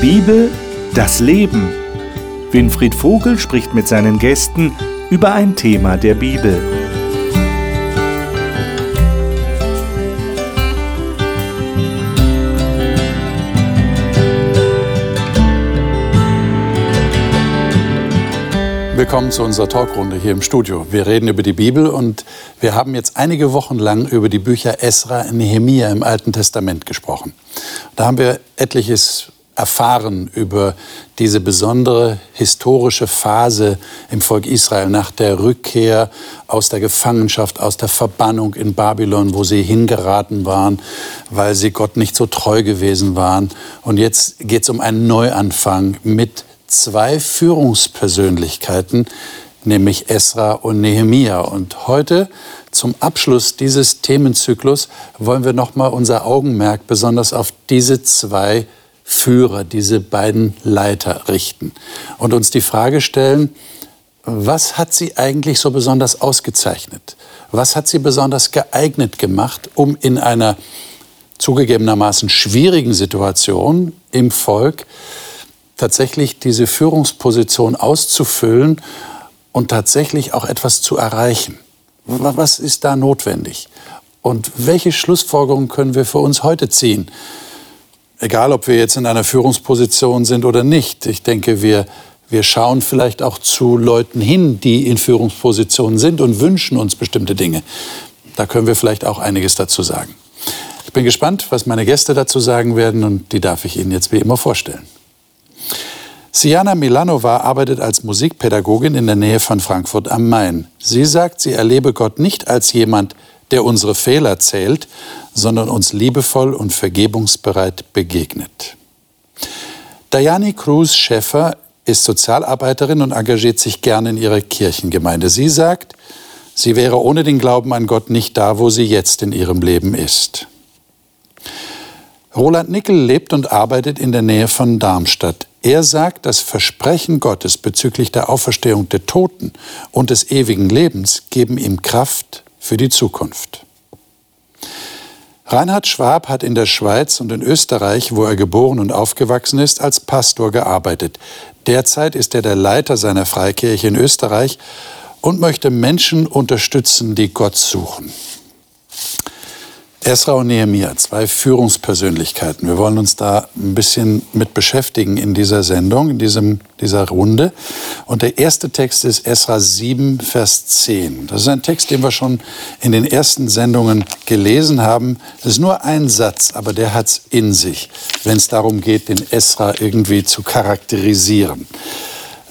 Bibel, das Leben. Winfried Vogel spricht mit seinen Gästen über ein Thema der Bibel. Willkommen zu unserer Talkrunde hier im Studio. Wir reden über die Bibel und wir haben jetzt einige Wochen lang über die Bücher Esra und Nehemia im Alten Testament gesprochen. Da haben wir etliches erfahren über diese besondere historische Phase im Volk Israel nach der Rückkehr aus der Gefangenschaft, aus der Verbannung in Babylon, wo sie hingeraten waren, weil sie Gott nicht so treu gewesen waren. Und jetzt geht es um einen Neuanfang mit zwei Führungspersönlichkeiten, nämlich Esra und Nehemia. Und heute zum Abschluss dieses Themenzyklus wollen wir noch mal unser Augenmerk besonders auf diese zwei Führer, diese beiden Leiter richten und uns die Frage stellen, was hat sie eigentlich so besonders ausgezeichnet? Was hat sie besonders geeignet gemacht, um in einer zugegebenermaßen schwierigen Situation im Volk tatsächlich diese Führungsposition auszufüllen und tatsächlich auch etwas zu erreichen. Was ist da notwendig? Und welche Schlussfolgerungen können wir für uns heute ziehen? Egal, ob wir jetzt in einer Führungsposition sind oder nicht. Ich denke, wir, wir schauen vielleicht auch zu Leuten hin, die in Führungspositionen sind und wünschen uns bestimmte Dinge. Da können wir vielleicht auch einiges dazu sagen. Ich bin gespannt, was meine Gäste dazu sagen werden und die darf ich Ihnen jetzt wie immer vorstellen. Siana Milanova arbeitet als Musikpädagogin in der Nähe von Frankfurt am Main. Sie sagt, sie erlebe Gott nicht als jemand, unsere Fehler zählt, sondern uns liebevoll und vergebungsbereit begegnet. Diane Cruz Schäffer ist Sozialarbeiterin und engagiert sich gerne in ihrer Kirchengemeinde. Sie sagt, sie wäre ohne den Glauben an Gott nicht da, wo sie jetzt in ihrem Leben ist. Roland Nickel lebt und arbeitet in der Nähe von Darmstadt. Er sagt, das Versprechen Gottes bezüglich der Auferstehung der Toten und des ewigen Lebens geben ihm Kraft für die Zukunft. Reinhard Schwab hat in der Schweiz und in Österreich, wo er geboren und aufgewachsen ist, als Pastor gearbeitet. Derzeit ist er der Leiter seiner Freikirche in Österreich und möchte Menschen unterstützen, die Gott suchen. Esra und Nehemiah, zwei Führungspersönlichkeiten. Wir wollen uns da ein bisschen mit beschäftigen in dieser Sendung, in diesem, dieser Runde. Und der erste Text ist Esra 7, Vers 10. Das ist ein Text, den wir schon in den ersten Sendungen gelesen haben. Das ist nur ein Satz, aber der hat es in sich, wenn es darum geht, den Esra irgendwie zu charakterisieren.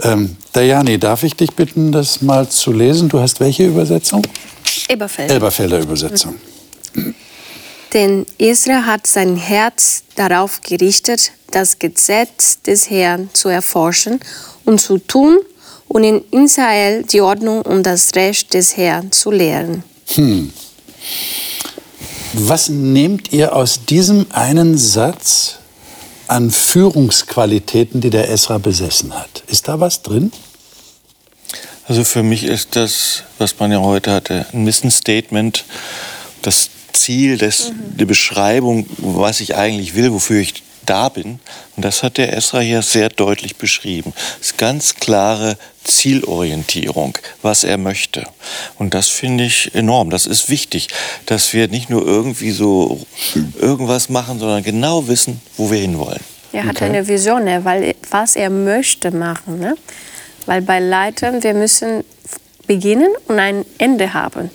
Ähm, Dayani, darf ich dich bitten, das mal zu lesen? Du hast welche Übersetzung? Elberfelder. Elberfelder Übersetzung. Mhm. Denn Israel hat sein Herz darauf gerichtet, das Gesetz des Herrn zu erforschen und zu tun und in Israel die Ordnung und das Recht des Herrn zu lehren. Hm. Was nehmt ihr aus diesem einen Satz an Führungsqualitäten, die der Esra besessen hat? Ist da was drin? Also für mich ist das, was man ja heute hatte, ein Mission Statement, das Ziel, das, mhm. die Beschreibung, was ich eigentlich will, wofür ich da bin. Und das hat der Esra hier sehr deutlich beschrieben. Das ist ganz klare Zielorientierung, was er möchte. Und das finde ich enorm. Das ist wichtig, dass wir nicht nur irgendwie so irgendwas machen, sondern genau wissen, wo wir hinwollen. Er hat okay. eine Vision, ne? weil, was er möchte machen. Ne? Weil bei Leitern, wir müssen beginnen und ein Ende haben.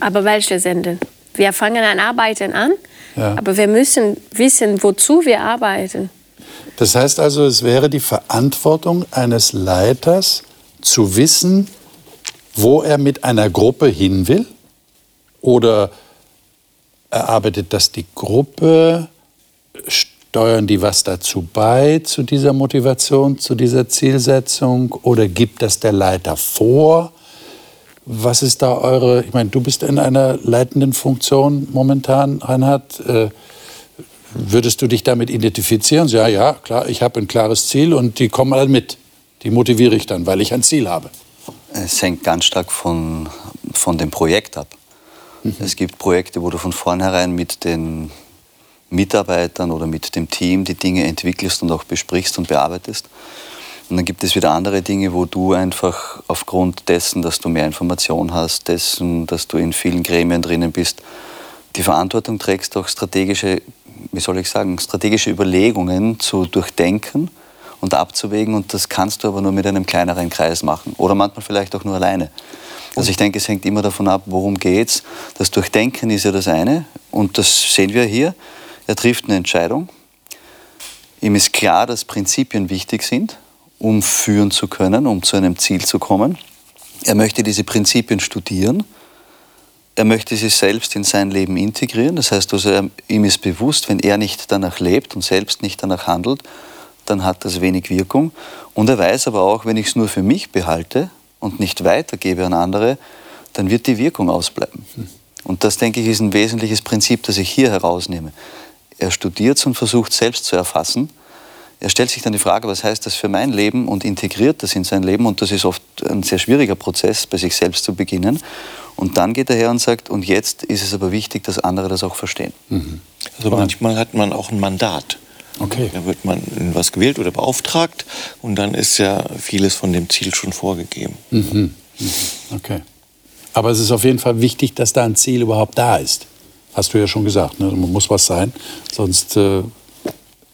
Aber welches Ende? Wir fangen an Arbeiten an, ja. aber wir müssen wissen, wozu wir arbeiten. Das heißt also, es wäre die Verantwortung eines Leiters zu wissen, wo er mit einer Gruppe hin will? Oder erarbeitet das die Gruppe? Steuern die was dazu bei, zu dieser Motivation, zu dieser Zielsetzung? Oder gibt das der Leiter vor? Was ist da eure, ich meine, du bist in einer leitenden Funktion momentan, Reinhard. Äh, würdest du dich damit identifizieren? Ja, ja, klar, ich habe ein klares Ziel und die kommen alle mit. Die motiviere ich dann, weil ich ein Ziel habe. Es hängt ganz stark von, von dem Projekt ab. Mhm. Es gibt Projekte, wo du von vornherein mit den Mitarbeitern oder mit dem Team die Dinge entwickelst und auch besprichst und bearbeitest. Und dann gibt es wieder andere Dinge, wo du einfach aufgrund dessen, dass du mehr Information hast, dessen, dass du in vielen Gremien drinnen bist, die Verantwortung trägst, auch strategische, wie soll ich sagen, strategische Überlegungen zu durchdenken und abzuwägen. Und das kannst du aber nur mit einem kleineren Kreis machen oder manchmal vielleicht auch nur alleine. Also ich denke, es hängt immer davon ab, worum geht's. Das Durchdenken ist ja das eine und das sehen wir hier. Er trifft eine Entscheidung. Ihm ist klar, dass Prinzipien wichtig sind, um führen zu können, um zu einem Ziel zu kommen. Er möchte diese Prinzipien studieren. Er möchte sie selbst in sein Leben integrieren. Das heißt, also, er, ihm ist bewusst, wenn er nicht danach lebt und selbst nicht danach handelt, dann hat das wenig Wirkung. Und er weiß aber auch, wenn ich es nur für mich behalte und nicht weitergebe an andere, dann wird die Wirkung ausbleiben. Und das, denke ich, ist ein wesentliches Prinzip, das ich hier herausnehme. Er studiert es und versucht selbst zu erfassen. Er stellt sich dann die Frage, was heißt das für mein Leben und integriert das in sein Leben. Und das ist oft ein sehr schwieriger Prozess, bei sich selbst zu beginnen. Und dann geht er her und sagt, und jetzt ist es aber wichtig, dass andere das auch verstehen. Mhm. Also manchmal hat man auch ein Mandat. Okay. Da wird man in was gewählt oder beauftragt und dann ist ja vieles von dem Ziel schon vorgegeben. Mhm. Mhm. Okay. Aber es ist auf jeden Fall wichtig, dass da ein Ziel überhaupt da ist. Hast du ja schon gesagt, ne? man muss was sein, sonst äh,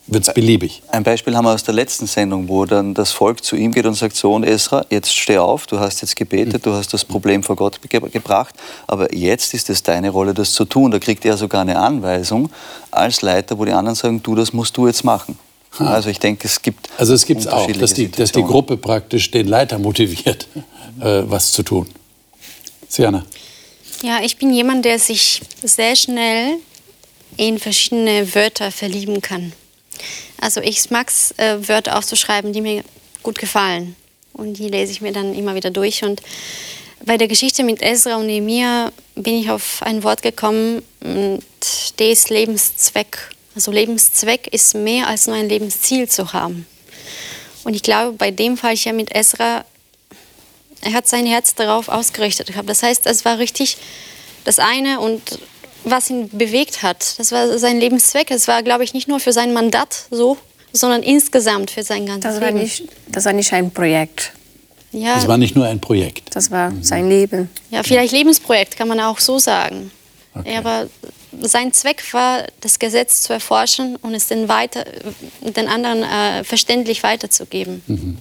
wird es beliebig. Ein Beispiel haben wir aus der letzten Sendung, wo dann das Volk zu ihm geht und sagt, Sohn Esra, jetzt steh auf, du hast jetzt gebetet, du hast das Problem vor Gott ge gebracht, aber jetzt ist es deine Rolle, das zu tun. Da kriegt er sogar eine Anweisung als Leiter, wo die anderen sagen, du, das musst du jetzt machen. Also ich denke, es gibt Also es gibt auch, dass die, dass die Gruppe praktisch den Leiter motiviert, äh, was zu tun. Siana. Ja, ich bin jemand, der sich sehr schnell in verschiedene Wörter verlieben kann. Also ich mag es, äh, Wörter aufzuschreiben, die mir gut gefallen. Und die lese ich mir dann immer wieder durch. Und bei der Geschichte mit Ezra und Nehemiah bin ich auf ein Wort gekommen, ist Lebenszweck. Also Lebenszweck ist mehr als nur ein Lebensziel zu haben. Und ich glaube, bei dem Fall hier mit Ezra, er hat sein Herz darauf ausgerichtet gehabt. Das heißt, es war richtig das eine und was ihn bewegt hat. Das war sein Lebenszweck. Es war, glaube ich, nicht nur für sein Mandat so, sondern insgesamt für sein ganzes das war Leben. Nicht, das war nicht ein Projekt. Ja, Das war nicht nur ein Projekt. Das war sein Leben. ja, vielleicht Lebensprojekt kann man auch so sagen. Okay. Ja, aber sein Zweck war, das Gesetz zu erforschen und es den, weiter, den anderen äh, verständlich weiterzugeben.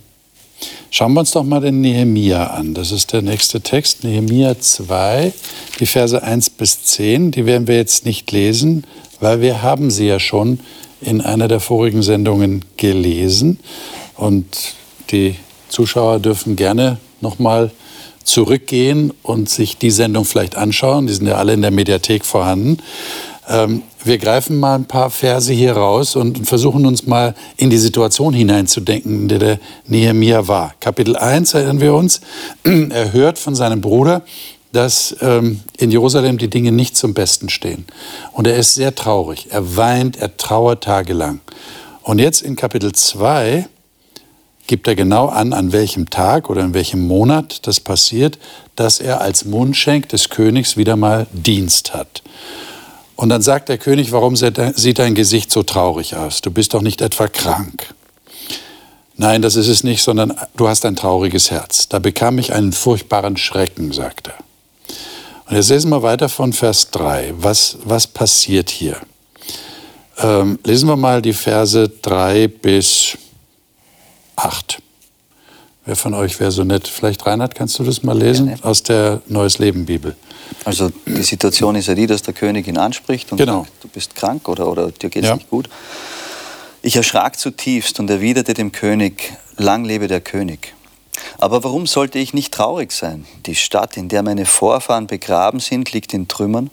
Schauen wir uns doch mal den Nehemia an. Das ist der nächste Text, Nehemia 2, die Verse 1 bis 10. Die werden wir jetzt nicht lesen, weil wir haben sie ja schon in einer der vorigen Sendungen gelesen. Und die Zuschauer dürfen gerne nochmal zurückgehen und sich die Sendung vielleicht anschauen. Die sind ja alle in der Mediathek vorhanden. Ähm, wir greifen mal ein paar Verse hier raus und versuchen uns mal in die Situation hineinzudenken, in der der Nehemia war. Kapitel 1 erinnern wir uns. Er hört von seinem Bruder, dass ähm, in Jerusalem die Dinge nicht zum Besten stehen. Und er ist sehr traurig. Er weint, er trauert tagelang. Und jetzt in Kapitel 2 gibt er genau an, an welchem Tag oder in welchem Monat das passiert, dass er als Mundschenk des Königs wieder mal Dienst hat. Und dann sagt der König, warum sieht dein Gesicht so traurig aus? Du bist doch nicht etwa krank. Nein, das ist es nicht, sondern du hast ein trauriges Herz. Da bekam ich einen furchtbaren Schrecken, sagt er. Und jetzt lesen wir weiter von Vers 3. Was, was passiert hier? Ähm, lesen wir mal die Verse 3 bis 8. Wer von euch wäre so nett? Vielleicht Reinhard, kannst du das mal lesen? Aus der Neues Leben Bibel. Also die Situation ist ja die, dass der König ihn anspricht und Genau. sagt, du bist krank oder, oder dir geht es Ja. nicht gut. Ich erschrak zutiefst und erwiderte dem König, lang lebe der König. Aber warum sollte ich nicht traurig sein? Die Stadt, in der meine Vorfahren begraben sind, liegt in Trümmern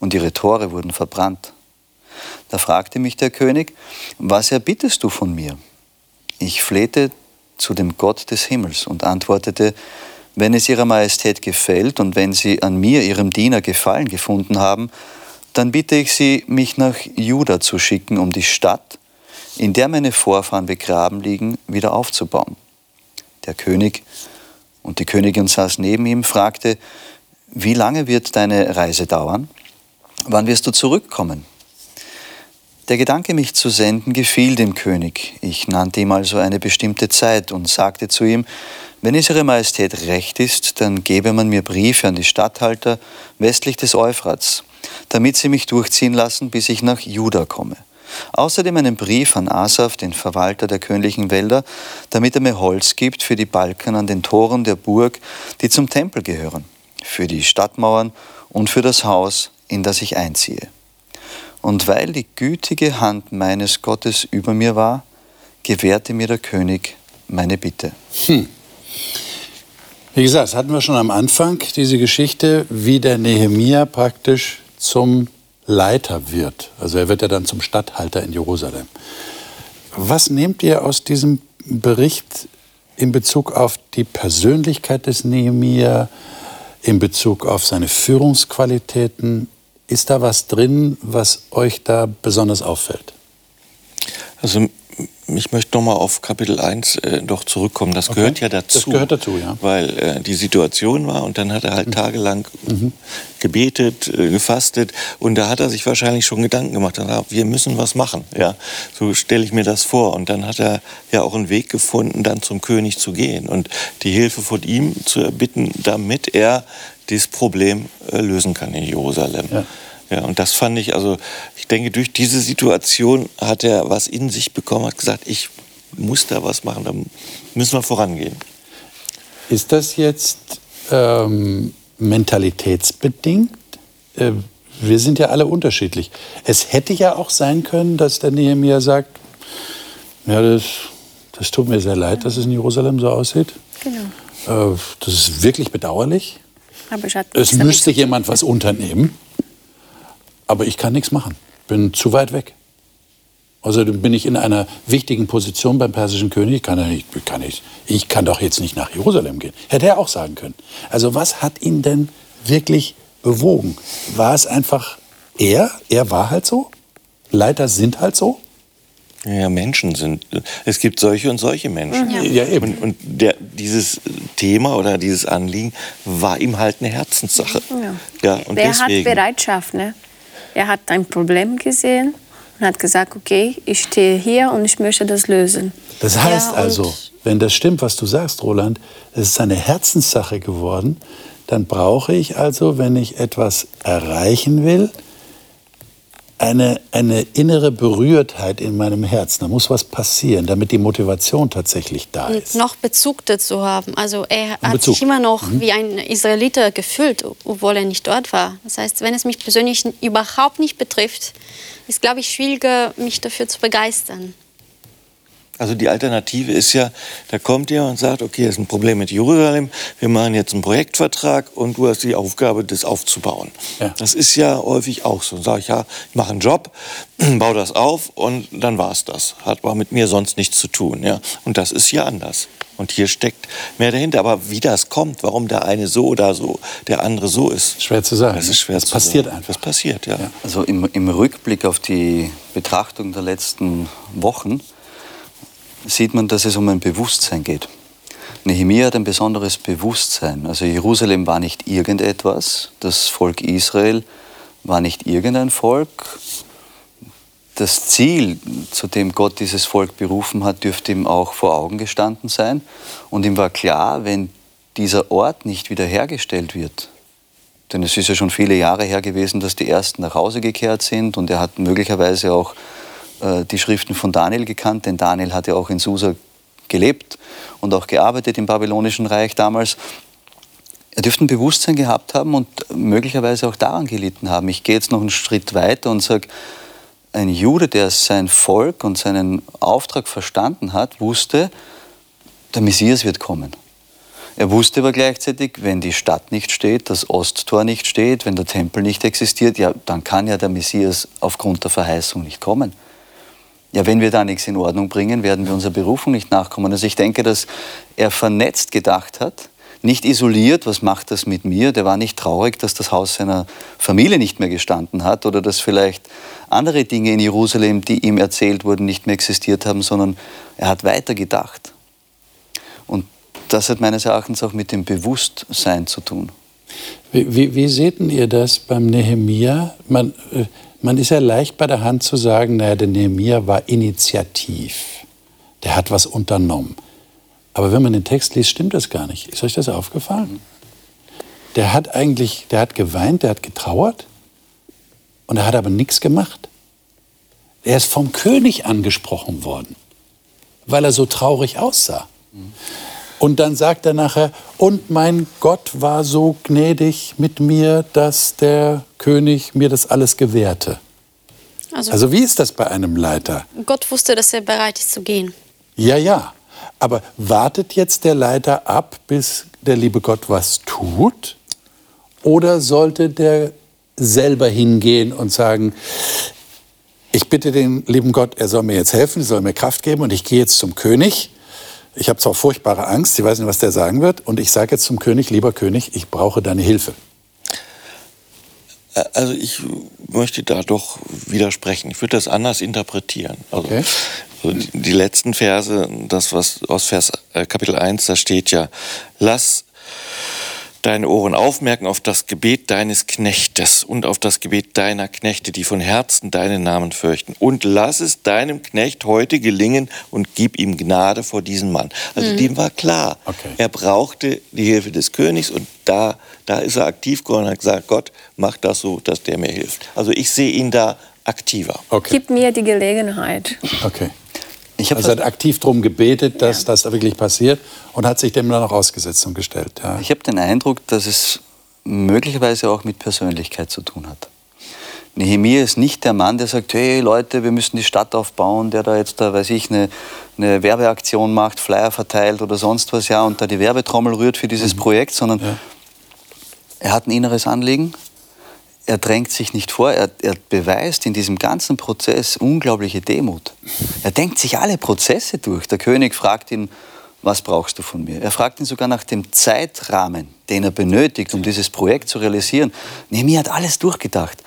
und ihre Tore wurden verbrannt. Da fragte mich der König, was erbittest du von mir? Ich flehte zu dem Gott des Himmels und antwortete, wenn es Ihrer Majestät gefällt und wenn Sie an mir, Ihrem Diener, Gefallen gefunden haben, dann bitte ich Sie, mich nach Juda zu schicken, um die Stadt, in der meine Vorfahren begraben liegen, wieder aufzubauen. Der König und die Königin saß neben ihm, fragte, wie lange wird deine Reise dauern? Wann wirst du zurückkommen? Der Gedanke, mich zu senden, gefiel dem König. Ich nannte ihm also eine bestimmte Zeit und sagte zu ihm, wenn es Ihre Majestät recht ist, dann gebe man mir Briefe an die Statthalter westlich des Euphrats, damit sie mich durchziehen lassen, bis ich nach Juda komme. Außerdem einen Brief an Asaf, den Verwalter der königlichen Wälder, damit er mir Holz gibt für die Balken an den Toren der Burg, die zum Tempel gehören, für die Stadtmauern und für das Haus, in das ich einziehe. Und weil die gütige Hand meines Gottes über mir war, gewährte mir der König meine Bitte. Hm. Wie gesagt, das hatten wir schon am Anfang, diese Geschichte, wie der Nehemia praktisch zum Leiter wird. Also er wird ja dann zum Statthalter in Jerusalem. Was nehmt ihr aus diesem Bericht in Bezug auf die Persönlichkeit des Nehemia, in Bezug auf seine Führungsqualitäten? Ist da was drin, was euch da besonders auffällt? Also ich möchte noch mal auf Kapitel 1 äh, doch zurückkommen. Das okay. gehört ja dazu. Das gehört dazu, ja. Weil äh, die Situation war und dann hat er halt mhm. tagelang mhm. gebetet, äh, gefastet und da hat er sich wahrscheinlich schon Gedanken gemacht. Dann, wir müssen was machen. Ja, so stelle ich mir das vor. Und dann hat er ja auch einen Weg gefunden, dann zum König zu gehen und die Hilfe von ihm zu erbitten, damit er dieses Problem äh, lösen kann in Jerusalem. Ja. Ja, und das fand ich, also ich denke, durch diese Situation hat er was in sich bekommen, hat gesagt, ich muss da was machen, da müssen wir vorangehen. Ist das jetzt ähm, mentalitätsbedingt? Äh, wir sind ja alle unterschiedlich. Es hätte ja auch sein können, dass der Nehemiah sagt, ja, das, das tut mir sehr leid, dass es in Jerusalem so aussieht. Genau. Äh, das ist wirklich bedauerlich. Aber es müsste jemand was unternehmen. Aber ich kann nichts machen. Bin zu weit weg. Also bin ich in einer wichtigen Position beim persischen König. Kann er nicht, kann ich, ich kann doch jetzt nicht nach Jerusalem gehen. Hätte er auch sagen können. Also was hat ihn denn wirklich bewogen? War es einfach er? Er war halt so? Leiter sind halt so? Ja, Menschen sind. Es gibt solche und solche Menschen. Ja, ja eben. Und, und der, dieses Thema oder dieses Anliegen war ihm halt eine Herzenssache. Ja. Ja, und Wer deswegen, hat Bereitschaft, ne? Er hat ein Problem gesehen und hat gesagt, okay, ich stehe hier und ich möchte das lösen. Das heißt ja, also, wenn das stimmt, was du sagst, Roland, es ist eine Herzenssache geworden, dann brauche ich also, wenn ich etwas erreichen will, eine, eine innere Berührtheit in meinem Herzen. Da muss was passieren, damit die Motivation tatsächlich da ist. Und noch Bezug dazu haben. Also er hat sich immer noch mhm. wie ein Israeliter gefühlt, obwohl er nicht dort war. Das heißt, wenn es mich persönlich überhaupt nicht betrifft, ist, glaube ich, schwieriger, mich dafür zu begeistern. Also die Alternative ist ja, da kommt jemand und sagt, okay, das ist ein Problem mit Jerusalem, wir machen jetzt einen Projektvertrag und du hast die Aufgabe, das aufzubauen. Ja. Das ist ja häufig auch so. Dann sage ich, ja, ich mache einen Job, baue das auf und dann war es das. Hat aber mit mir sonst nichts zu tun. Ja? Und das ist hier anders. Und hier steckt mehr dahinter. Aber wie das kommt, warum der eine so oder so, der andere so ist. Schwer zu sagen. Das ist schwer das zu passiert sagen. einfach. Das passiert, ja. ja. Also im, im Rückblick auf die Betrachtung der letzten Wochen sieht man, dass es um ein Bewusstsein geht. Nehemiah hat ein besonderes Bewusstsein. Also Jerusalem war nicht irgendetwas, das Volk Israel war nicht irgendein Volk. Das Ziel, zu dem Gott dieses Volk berufen hat, dürfte ihm auch vor Augen gestanden sein. Und ihm war klar, wenn dieser Ort nicht wiederhergestellt wird, denn es ist ja schon viele Jahre her gewesen, dass die Ersten nach Hause gekehrt sind und er hat möglicherweise auch äh, die Schriften von Daniel gekannt, denn Daniel hat ja auch in Susa gelebt und auch gearbeitet im Babylonischen Reich damals. Er dürfte ein Bewusstsein gehabt haben und möglicherweise auch daran gelitten haben. Ich gehe jetzt noch einen Schritt weiter und sage, ein Jude, der sein Volk und seinen Auftrag verstanden hat, wusste, der Messias wird kommen. Er wusste aber gleichzeitig, wenn die Stadt nicht steht, das Osttor nicht steht, wenn der Tempel nicht existiert, ja, dann kann ja der Messias aufgrund der Verheißung nicht kommen ja, wenn wir da nichts in Ordnung bringen, werden wir unserer Berufung nicht nachkommen. Also ich denke, dass er vernetzt gedacht hat, nicht isoliert, was macht das mit mir? Der war nicht traurig, dass das Haus seiner Familie nicht mehr gestanden hat oder dass vielleicht andere Dinge in Jerusalem, die ihm erzählt wurden, nicht mehr existiert haben, sondern er hat weitergedacht. Und das hat meines Erachtens auch mit dem Bewusstsein zu tun. Wie, wie, wie seht ihr das beim Nehemia? Man, äh, man ist ja leicht bei der Hand zu sagen, naja, der Nehemiah war initiativ. Der hat was unternommen. Aber wenn man den Text liest, stimmt das gar nicht. Ist euch das aufgefallen? Der hat eigentlich, der hat geweint, der hat getrauert und er hat aber nichts gemacht. Er ist vom König angesprochen worden, weil er so traurig aussah. Und dann sagt er nachher, und mein Gott war so gnädig mit mir, dass der König mir das alles gewährte. Also, Also wie ist das bei einem Leiter? Gott wusste, dass er bereit ist zu gehen. Ja, ja. Aber wartet jetzt der Leiter ab, bis der liebe Gott was tut? Oder sollte der selber hingehen und sagen, ich bitte den lieben Gott, er soll mir jetzt helfen, er soll mir Kraft geben und ich gehe jetzt zum König. Ich habe zwar furchtbare Angst, ich weiß nicht, was der sagen wird, und ich sage jetzt zum König, lieber König, ich brauche deine Hilfe. Also ich möchte da doch widersprechen. Ich würde das anders interpretieren. Also, Okay. also die, die letzten Verse, das was aus Vers äh, Kapitel 1, da steht ja, lass deine Ohren aufmerken auf das Gebet deines Knechtes und auf das Gebet deiner Knechte, die von Herzen deinen Namen fürchten. Und lass es deinem Knecht heute gelingen und gib ihm Gnade vor diesem Mann. Also dem war klar, Okay. er brauchte die Hilfe des Königs und da, da ist er aktiv geworden und hat gesagt, Gott, mach das so, dass der mir hilft. Also ich sehe ihn da aktiver. Okay. Gib mir die Gelegenheit. okay. Ich Also er hat aktiv darum gebetet, dass das da wirklich passiert und hat sich dem dann auch ausgesetzt und gestellt. Ja. Ich habe den Eindruck, dass es möglicherweise auch mit Persönlichkeit zu tun hat. Nehemiah ist nicht der Mann, der sagt, hey Leute, wir müssen die Stadt aufbauen, der da jetzt da, weiß ich, eine, eine Werbeaktion macht, Flyer verteilt oder sonst was, ja, und da die Werbetrommel rührt für dieses Projekt, sondern Ja. er hat ein inneres Anliegen, er drängt sich nicht vor, er, er beweist in diesem ganzen Prozess unglaubliche Demut. Er denkt sich alle Prozesse durch. Der König fragt ihn, was brauchst du von mir? Er fragt ihn sogar nach dem Zeitrahmen, den er benötigt, um dieses Projekt zu realisieren. Nehemiah hat alles durchgedacht.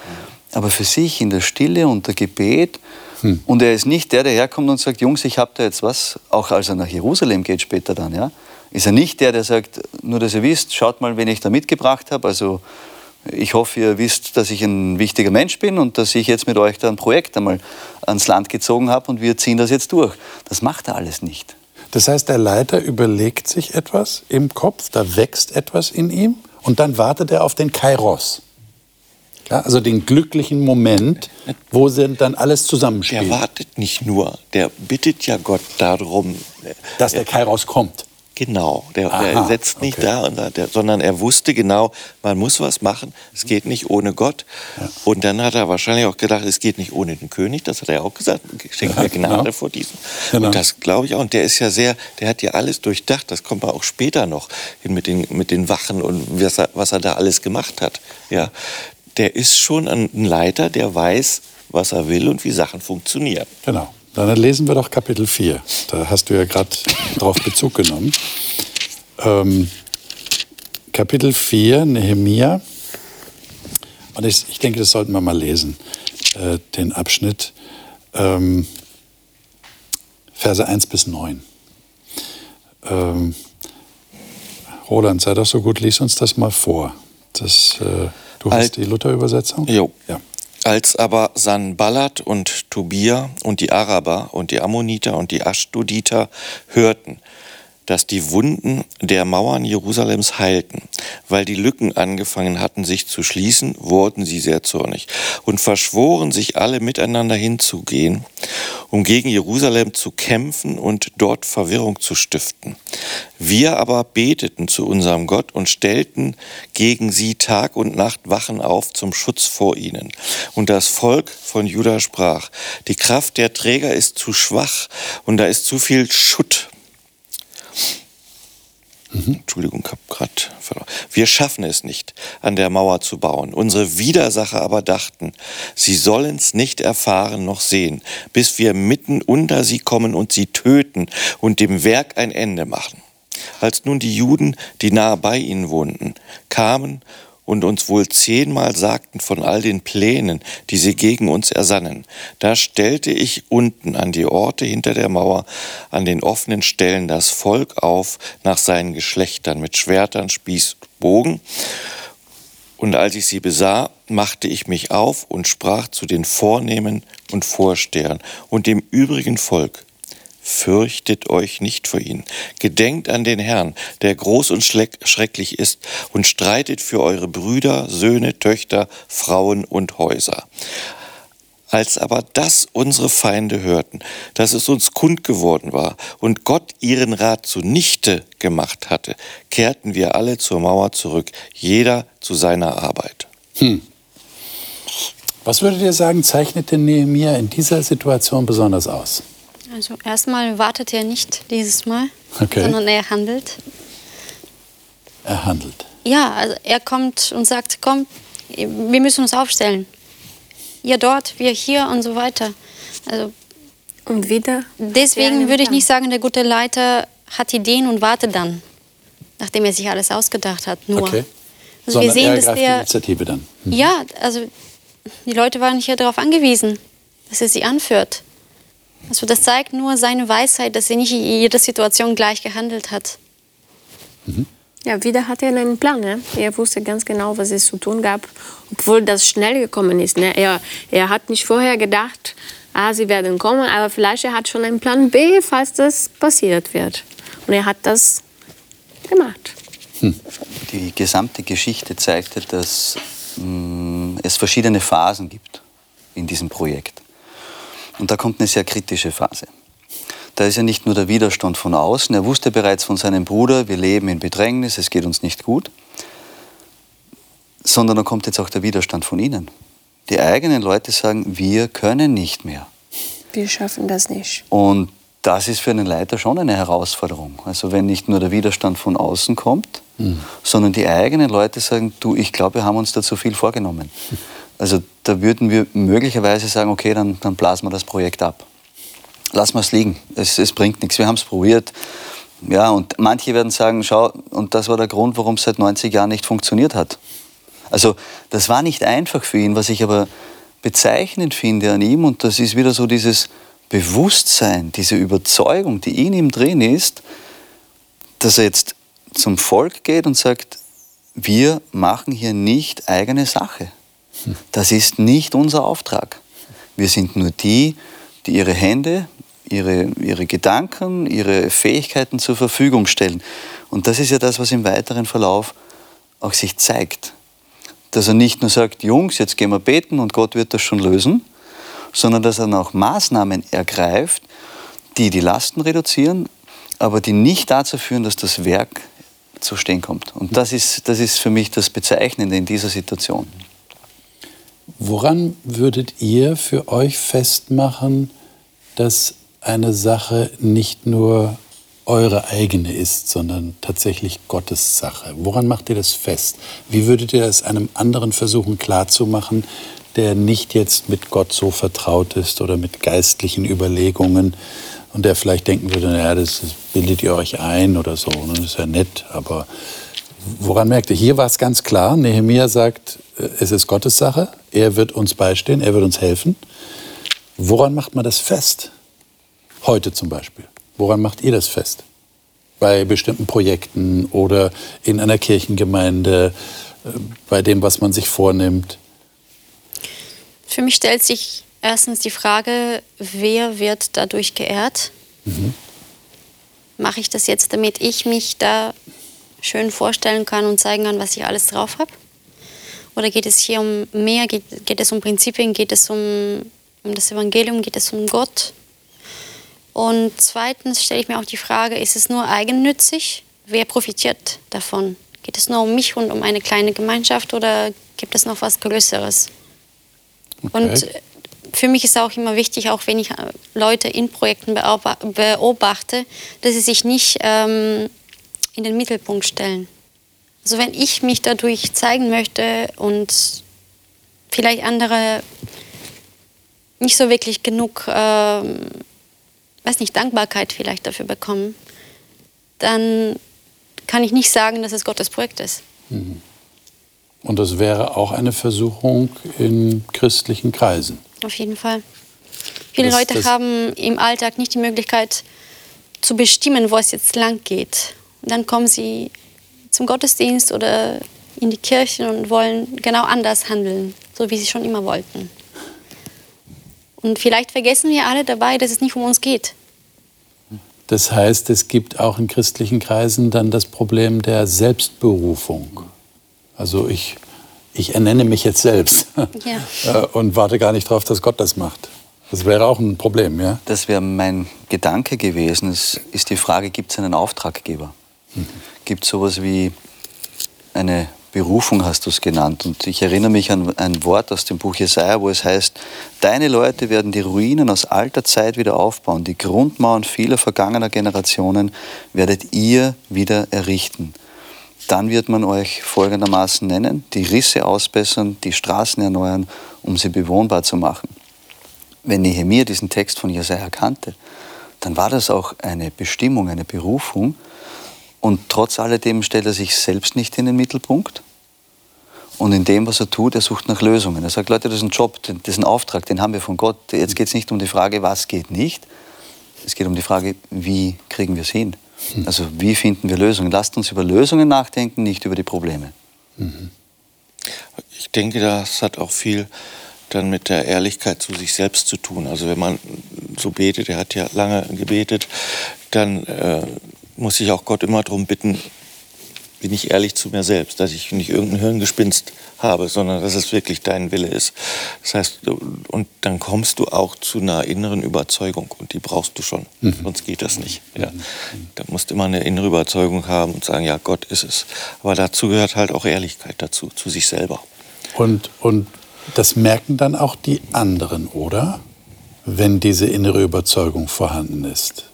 Aber für sich in der Stille unter Gebet. Und er ist nicht der, der herkommt und sagt, Jungs, ich habe da jetzt was, auch als er nach Jerusalem geht später dann, ja, ist er nicht der, der sagt, nur dass ihr wisst, schaut mal, wen ich da mitgebracht habe. Also ich hoffe, ihr wisst, dass ich ein wichtiger Mensch bin und dass ich jetzt mit euch da ein Projekt einmal ans Land gezogen habe und wir ziehen das jetzt durch. Das macht er alles nicht. Das heißt, der Leiter überlegt sich etwas im Kopf, da wächst etwas in ihm und dann wartet er auf den Kairos. Ja, also den glücklichen Moment, wo dann alles Der zusammenspielen. wartet nicht nur, der bittet ja Gott darum, Dass der Kairos kommt. Genau, der, Aha, setzt nicht okay. da, und da der, sondern er wusste genau, man muss was machen, es geht nicht ohne Gott. Und dann hat er wahrscheinlich auch gedacht, es geht nicht ohne den König, das hat er auch gesagt, schenkt Ja, mir Gnade genau. vor diesem. Genau. Und das glaube ich auch, und der ist ja sehr, der hat ja alles durchdacht, das kommt man auch später noch hin mit den, mit den Wachen und was er, was er da alles gemacht hat. Ja, der ist schon ein Leiter, der weiß, was er will und wie Sachen funktionieren. Genau. Dann lesen wir doch Kapitel 4. Da hast du ja gerade drauf Bezug genommen. Ähm, Kapitel 4, Nehemia. Und ich, ich denke, das sollten wir mal lesen, äh, den Abschnitt. Ähm, Verse 1 bis 9. Ähm, Roland, sei doch so gut, lies uns das mal vor. Das, äh, du Alt- hast die Luther-Übersetzung? Jo. Ja. Als aber Sanballat und Tobia und die Araber und die Ammoniter und die Aschdoditer hörten, dass die Wunden der Mauern Jerusalems heilten, weil die Lücken angefangen hatten, sich zu schließen, wurden sie sehr zornig und verschworen sich alle miteinander hinzugehen, um gegen Jerusalem zu kämpfen und dort Verwirrung zu stiften. Wir aber beteten zu unserem Gott und stellten gegen sie Tag und Nacht Wachen auf zum Schutz vor ihnen. Und das Volk von Juda sprach, die Kraft der Träger ist zu schwach und da ist zu viel Schutt. Entschuldigung, ich hab grad verloren. Wir schaffen es nicht, an der Mauer zu bauen. Unsere Widersacher aber dachten, sie sollen's nicht erfahren noch sehen, bis wir mitten unter sie kommen und sie töten und dem Werk ein Ende machen. Als nun die Juden, die nahe bei ihnen wohnten, kamen und uns wohl zehnmal sagten von all den Plänen, die sie gegen uns ersannen. Da stellte ich unten an die Orte hinter der Mauer, an den offenen Stellen das Volk auf nach seinen Geschlechtern mit Schwertern, Spieß, Bogen Und als ich sie besah, machte ich mich auf und sprach zu den Vornehmen und Vorstehern und dem übrigen Volk. Fürchtet euch nicht vor ihnen. Gedenkt an den Herrn, der groß und schrecklich ist, und streitet für eure Brüder, Söhne, Töchter, Frauen und Häuser. Als aber das unsere Feinde hörten, dass es uns kund geworden war und Gott ihren Rat zunichte gemacht hatte, kehrten wir alle zur Mauer zurück, jeder zu seiner Arbeit. Hm. Was würdet ihr sagen, zeichnet denn Nehemiah in dieser Situation besonders aus? Also erstmal wartet er nicht dieses Mal, okay. sondern er handelt. Er handelt. Ja, also er kommt und sagt, komm, wir müssen uns aufstellen ihr dort, wir hier und so weiter. Also und wieder? Deswegen würde ich nicht sagen, der gute Leiter hat Ideen und wartet dann, nachdem er sich alles ausgedacht hat. Nur. Okay. Also wir sehen, dass der die Initiative dann. Mhm. Ja, also die Leute waren hier darauf angewiesen, dass er sie anführt. Also das zeigt nur seine Weisheit, dass er nicht in jeder Situation gleich gehandelt hat. Mhm. Ja, wieder hatte er einen Plan. Ne? Er wusste ganz genau, was es zu tun gab, obwohl das schnell gekommen ist. Ne? Er, er hat nicht vorher gedacht, ah, sie werden kommen, aber vielleicht er hat schon einen Plan B, falls das passiert wird. Und er hat das gemacht. Hm. Die gesamte Geschichte zeigte, dass mh, mm, es verschiedene Phasen gibt in diesem Projekt. Und da kommt eine sehr kritische Phase. Da ist ja nicht nur der Widerstand von außen. Er wusste bereits von seinem Bruder, wir leben in Bedrängnis, es geht uns nicht gut. Sondern da kommt jetzt auch der Widerstand von ihnen. Die eigenen Leute sagen, wir können nicht mehr. Wir schaffen das nicht. Und das ist für einen Leiter schon eine Herausforderung. Also wenn nicht nur der Widerstand von außen kommt, mhm. sondern die eigenen Leute sagen, du, ich glaube, wir haben uns da zu viel vorgenommen. Also da würden wir möglicherweise sagen, okay, dann, dann blasen wir das Projekt ab lassen wir es liegen. Es, bringt nichts. Wir haben es probiert. Ja, und manche werden sagen, schau, und das war der Grund, warum es seit 90 Jahren nicht funktioniert hat. Also das war nicht einfach für ihn, was ich aber bezeichnend finde an ihm, und das ist wieder so dieses Bewusstsein, diese Überzeugung, die in ihm drin ist, dass er jetzt zum Volk geht und sagt, wir machen hier nicht eigene Sache. Das ist nicht unser Auftrag. Wir sind nur die, die ihre Hände ihre, ihre Gedanken, ihre Fähigkeiten zur Verfügung stellen. Und das ist ja das, was im weiteren Verlauf auch sich zeigt. Dass er nicht nur sagt, Jungs, jetzt gehen wir beten und Gott wird das schon lösen, sondern dass er auch Maßnahmen ergreift, die die Lasten reduzieren, aber die nicht dazu führen, dass das Werk zu stehen kommt. Und das ist, das ist für mich das Bezeichnende in dieser Situation. Woran würdet ihr für euch festmachen, dass eine Sache nicht nur eure eigene ist, sondern tatsächlich Gottes Sache. Woran macht ihr das fest? Wie würdet ihr es einem anderen versuchen klarzumachen, der nicht jetzt mit Gott so vertraut ist oder mit geistlichen Überlegungen und der vielleicht denken würde, naja, das, bildet ihr euch ein oder so, das ist ja nett, aber woran merkt ihr? Hier war es ganz klar, Nehemiah sagt, äh, es ist Gottes Sache, er wird uns beistehen, er wird uns helfen. Woran macht man das fest? Heute zum Beispiel. Woran macht ihr das fest? Bei bestimmten Projekten oder in einer Kirchengemeinde, äh, bei dem, was man sich vornimmt? Für mich stellt sich erstens die Frage, wer wird dadurch geehrt? Mhm. Mache ich das jetzt, damit ich mich da schön vorstellen kann und zeigen kann, was ich alles drauf habe? Oder geht es hier um mehr? Geht, geht es um Prinzipien? Geht es um, um das Evangelium? Geht es um Gott? Und zweitens stelle ich mir auch die Frage, ist es nur eigennützig? Wer profitiert davon? Geht es nur um mich und um eine kleine Gemeinschaft oder gibt es noch was Größeres? Okay. Und äh, für mich ist auch immer wichtig, auch wenn ich äh, Leute in Projekten beobachte, dass sie sich nicht ähm, in den Mittelpunkt stellen. Also wenn ich mich dadurch zeigen möchte und vielleicht andere nicht so wirklich genug ähm, weiß nicht, Dankbarkeit vielleicht dafür bekommen, dann kann ich nicht sagen, dass es Gottes Projekt ist. Mhm. Und das wäre auch eine Versuchung in christlichen Kreisen. Auf jeden Fall. Viele das, Leute das haben im Alltag nicht die Möglichkeit zu bestimmen, wo es jetzt lang geht. Dann kommen sie zum Gottesdienst oder in die Kirchen und wollen genau anders handeln, so wie sie schon immer wollten. Und vielleicht vergessen wir alle dabei, dass es nicht um uns geht. Das heißt, es gibt auch in christlichen Kreisen dann das Problem der Selbstberufung. Also ich, ich ernenne mich jetzt selbst ja. Und warte gar nicht darauf, dass Gott das macht. Das wäre auch ein Problem, ja? Das wäre mein Gedanke gewesen. Es ist die Frage, gibt es einen Auftraggeber? Gibt es sowas wie eine Berufung, hast du es genannt. Und ich erinnere mich an ein Wort aus dem Buch Jesaja, wo es heißt, deine Leute werden die Ruinen aus alter Zeit wieder aufbauen, die Grundmauern vieler vergangener Generationen werdet ihr wieder errichten. Dann wird man euch folgendermaßen nennen, die Risse ausbessern, die Straßen erneuern, um sie bewohnbar zu machen wenn Nehemiah diesen Text von Jesaja kannte, dann war das auch eine Bestimmung, eine Berufung. Und trotz alledem stellt er sich selbst nicht in den Mittelpunkt. Und in dem, was er tut, er sucht nach Lösungen. Er sagt, Leute, das ist ein Job, das ist ein Auftrag, den haben wir von Gott. Jetzt geht es nicht um die Frage, was geht nicht. Es geht um die Frage, wie kriegen wir es hin? Hm. Also wie finden wir Lösungen? Lasst uns über Lösungen nachdenken, nicht über die Probleme. Mhm. Ich denke, das hat auch viel dann mit der Ehrlichkeit zu sich selbst zu tun. Also wenn man so betet, er hat ja lange gebetet, dann äh, muss ich auch Gott immer darum bitten, bin ich ehrlich zu mir selbst, dass ich nicht irgendein Hirngespinst habe, sondern dass es wirklich dein Wille ist. Das heißt, und dann kommst du auch zu einer inneren Überzeugung und die brauchst du schon, mhm. sonst geht das nicht. Ja. Da musst du immer eine innere Überzeugung haben und sagen, ja, Gott ist es. Aber dazu gehört halt auch Ehrlichkeit dazu, zu sich selber. Und, und das merken dann auch die anderen, oder? Wenn diese innere Überzeugung vorhanden ist.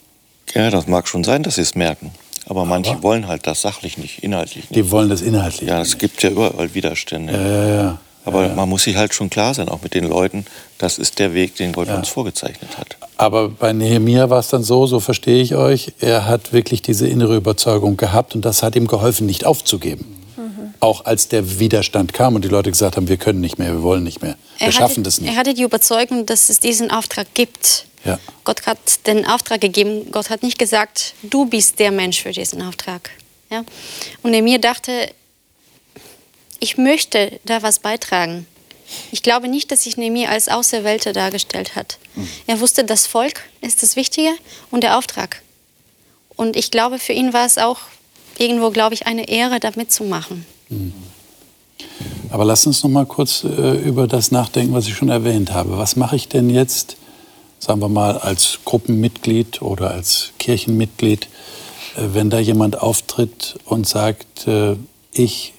Ja, das mag schon sein, dass sie es merken. Aber manche Aber wollen halt das sachlich nicht, inhaltlich nicht. Die wollen das inhaltlich Ja, es gibt ja überall Widerstände. Ja, ja, ja. Aber ja, man muss sich halt schon klar sein, auch mit den Leuten, das ist der Weg, den Gott uns vorgezeichnet hat. Aber bei Nehemiah war es dann so, so verstehe ich euch, er hat wirklich diese innere Überzeugung gehabt und das hat ihm geholfen, nicht aufzugeben auch als der Widerstand kam und die Leute gesagt haben, wir können nicht mehr, wir wollen nicht mehr, wir er schaffen das nicht. Er hatte die Überzeugung, dass es diesen Auftrag gibt. Ja. Gott hat den Auftrag gegeben. Gott hat nicht gesagt, du bist der Mensch für diesen Auftrag. Ja? Und er mir dachte, ich möchte da was beitragen. Ich glaube nicht, dass sich Nehemiah als Auserwählte dargestellt hat. Mhm. Er wusste, das Volk ist das Wichtige und der Auftrag. Und ich glaube, für ihn war es auch irgendwo, glaube ich, eine Ehre, da mitzumachen. Aber lass uns noch mal kurz äh, über das nachdenken, was ich schon erwähnt habe. Was mache ich denn jetzt, sagen wir mal, als Gruppenmitglied oder als Kirchenmitglied, äh, wenn da jemand auftritt und sagt, äh, ich,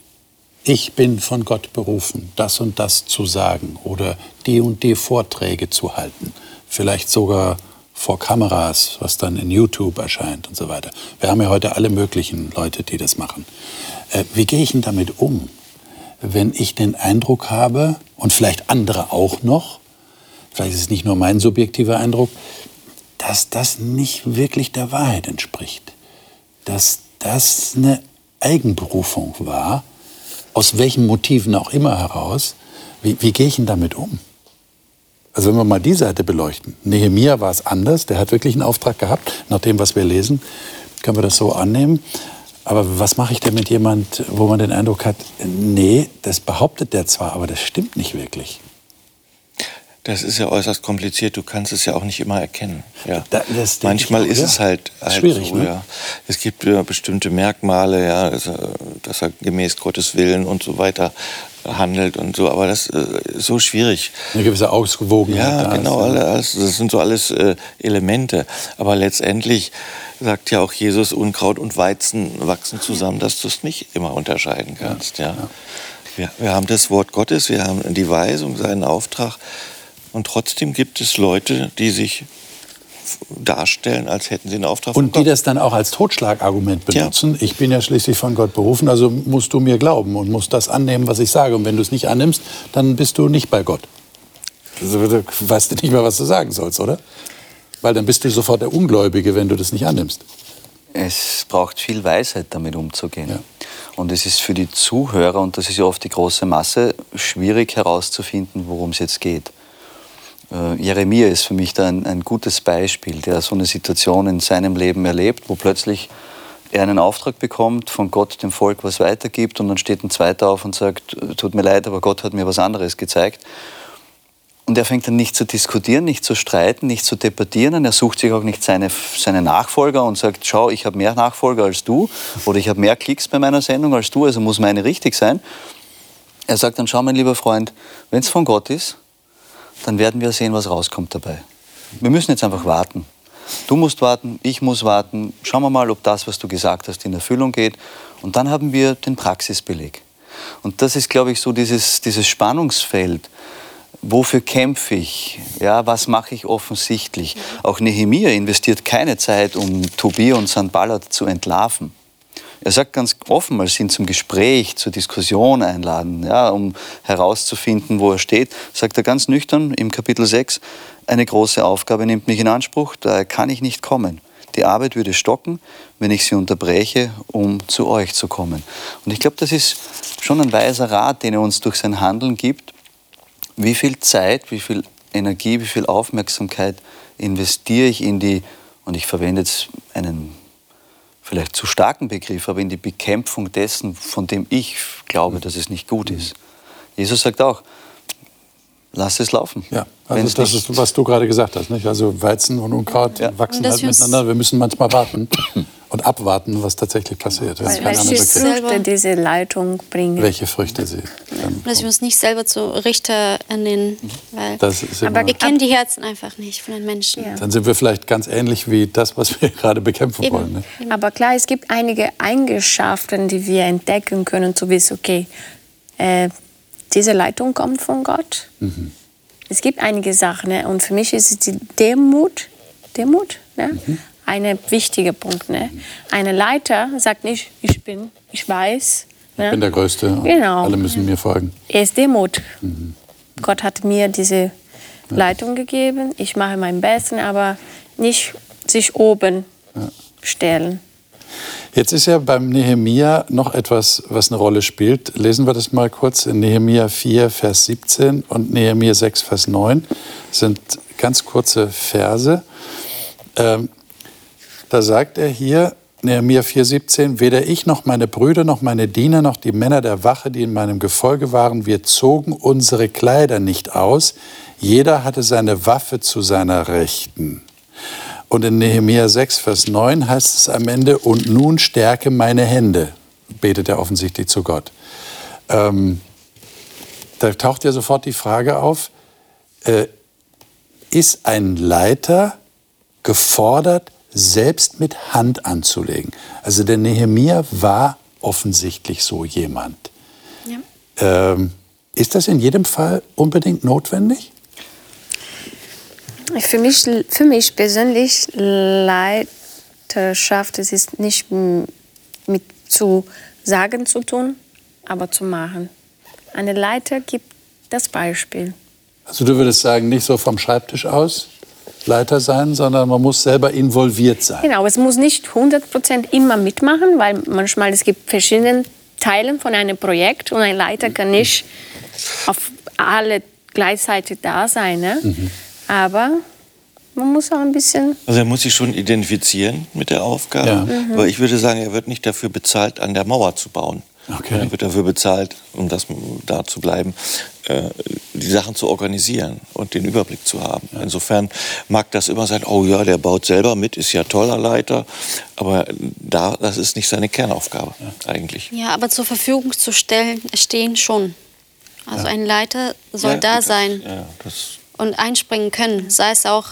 ich bin von Gott berufen, das und das zu sagen oder die und die Vorträge zu halten, vielleicht sogar vor Kameras, was dann in YouTube erscheint und so weiter. Wir haben ja heute alle möglichen Leute, die das machen. Äh, wie gehe ich denn damit um, wenn ich den Eindruck habe, und vielleicht andere auch noch, vielleicht ist es nicht nur mein subjektiver Eindruck, dass das nicht wirklich der Wahrheit entspricht. Dass das eine Eigenberufung war, aus welchen Motiven auch immer heraus. Wie, wie gehe ich denn damit um? Also wenn wir mal die Seite beleuchten. Nehemia war es anders, der hat wirklich einen Auftrag gehabt, nach dem, was wir lesen, können wir das so annehmen. Aber was mache ich denn mit jemand, wo man den Eindruck hat, nee, das behauptet der zwar, aber das stimmt nicht wirklich. Das ist ja äußerst kompliziert. Du kannst es ja auch nicht immer erkennen. Ja. Das, Manchmal ist ja. es halt, halt schwierig. So, ne? ja. Es gibt ja bestimmte Merkmale, ja, dass er gemäß Gottes Willen und so weiter handelt und so. Aber das äh, ist so schwierig. Eine gewisse Ausgewogenheit. Ja, genau. Alles, das sind so alles äh, Elemente. Aber letztendlich sagt ja auch Jesus, Unkraut und Weizen wachsen zusammen, dass du es nicht immer unterscheiden kannst. Ja. ja. Wir, wir haben das Wort Gottes, wir haben die Weisung, seinen Auftrag. Und trotzdem gibt es Leute, die sich darstellen, als hätten sie einen Auftrag Und die das dann auch als Totschlagargument benutzen. Ja. Ich bin ja schließlich von Gott berufen, also musst du mir glauben und musst das annehmen, was ich sage. Und wenn du es nicht annimmst, dann bist du nicht bei Gott. Also, weißt du nicht mehr, was du sagen sollst, oder? Weil dann bist du sofort der Ungläubige, wenn du das nicht annimmst. Es braucht viel Weisheit, damit umzugehen. Ja. Und es ist für die Zuhörer, und das ist ja oft die große Masse, schwierig herauszufinden, worum es jetzt geht. Äh, Jeremia ist für mich da ein, ein, gutes Beispiel, der so eine Situation in seinem Leben erlebt, wo plötzlich er einen Auftrag bekommt, von Gott dem Volk was weitergibt und dann steht ein Zweiter auf und sagt, tut mir leid, aber Gott hat mir was anderes gezeigt. Und er fängt dann nicht zu diskutieren, nicht zu streiten, nicht zu debattieren. er sucht sich auch nicht seine, seine Nachfolger und sagt, schau, ich habe mehr Nachfolger als du oder ich habe mehr Klicks bei meiner Sendung als du, also muss meine richtig sein. Er sagt dann, schau, mein lieber Freund, wenn es von Gott ist, dann werden wir sehen, was rauskommt dabei. Wir müssen jetzt einfach warten. Du musst warten, ich muss warten. Schauen wir mal, ob das, was du gesagt hast, in Erfüllung geht. Und dann haben wir den Praxisbeleg. Und das ist, glaube ich, so dieses, dieses Spannungsfeld. Wofür kämpfe ich? Ja, was mache ich offensichtlich? Auch Nehemiah investiert keine Zeit, um Tobia und Sanballat zu entlarven. Er sagt ganz offen, mal ihn zum Gespräch, zur Diskussion einladen, ja, um herauszufinden, wo er steht. Sagt er ganz nüchtern im Kapitel 6, eine große Aufgabe nimmt mich in Anspruch, daher kann ich nicht kommen. Die Arbeit würde stocken, wenn ich sie unterbreche, um zu euch zu kommen. Und ich glaube, das ist schon ein weiser Rat, den er uns durch sein Handeln gibt. Wie viel Zeit, wie viel Energie, wie viel Aufmerksamkeit investiere ich in die, und ich verwende jetzt einen vielleicht zu starken Begriff, aber in die Bekämpfung dessen, von dem ich glaube, dass es nicht gut ist. Jesus sagt auch, lass es laufen. Ja, also das ist, was du gerade gesagt hast. Nicht? Also Weizen und Unkraut ja. wachsen halt miteinander. Wir müssen manchmal warten und abwarten, was tatsächlich passiert. Das Weil welche Früchte diese Leitung bringen. Welche Früchte sie. Dann dass wir uns nicht selber zu Richter ernennen. Weil aber wir kennen die Herzen einfach nicht von den Menschen. Ja. Dann sind wir vielleicht ganz ähnlich wie das, was wir gerade bekämpfen Eben. wollen. Ne? Aber klar, es gibt einige Eigenschaften, die wir entdecken können, zu wissen, okay, äh, diese Leitung kommt von Gott. Mhm. Es gibt einige Sachen ne? und für mich ist es die Demut, Demut ne? Mhm ein wichtiger Punkt. Ne? Eine Leiter sagt nicht, ich bin, ich weiß. Ne? Ich bin der Größte. Genau. Alle müssen mir folgen. Er ist Demut. Mhm. Gott hat mir diese Leitung gegeben. Ich mache mein Bestes, aber nicht sich oben ja. stellen. Jetzt ist ja beim Nehemia noch etwas, was eine Rolle spielt. Lesen wir das mal kurz in Nehemia 4, Vers 17 und Nehemia 6, Vers 9. Das sind ganz kurze Verse. Ähm, da sagt er hier, Nehemiah 4,17, weder ich noch meine Brüder noch meine Diener noch die Männer der Wache, die in meinem Gefolge waren, wir zogen unsere Kleider nicht aus. Jeder hatte seine Waffe zu seiner Rechten. Und in Nehemiah 6, Vers 9 heißt es am Ende, und nun stärke meine Hände, betet er offensichtlich zu Gott. Ähm, da taucht ja sofort die Frage auf, äh, ist ein Leiter gefordert, selbst mit Hand anzulegen. Also der Nehemia war offensichtlich so jemand. Ja. Ähm, ist das in jedem Fall unbedingt notwendig? Für mich, für mich persönlich Leiterschaft, es ist nicht mit zu sagen zu tun, aber zu machen. Eine Leiter gibt das Beispiel. Also du würdest sagen, nicht so vom Schreibtisch aus? Leiter sein, sondern man muss selber involviert sein. Genau, es muss nicht 100% immer mitmachen, weil manchmal es gibt verschiedene Teile von einem Projekt und ein Leiter kann nicht auf alle gleichzeitig da sein. Ne? Mhm. Aber man muss auch ein bisschen. Also er muss sich schon identifizieren mit der Aufgabe. Ja. Mhm. Aber ich würde sagen, er wird nicht dafür bezahlt, an der Mauer zu bauen. Okay. Er wird dafür bezahlt, um das da zu bleiben, äh, die Sachen zu organisieren und den Überblick zu haben. Ja. Insofern mag das immer sein, oh ja, der baut selber mit, ist ja toller Leiter, aber da, das ist nicht seine Kernaufgabe ja. eigentlich. Ja, aber zur Verfügung zu stellen, stehen schon. Also ja. ein Leiter soll da sein und einspringen können, sei es auch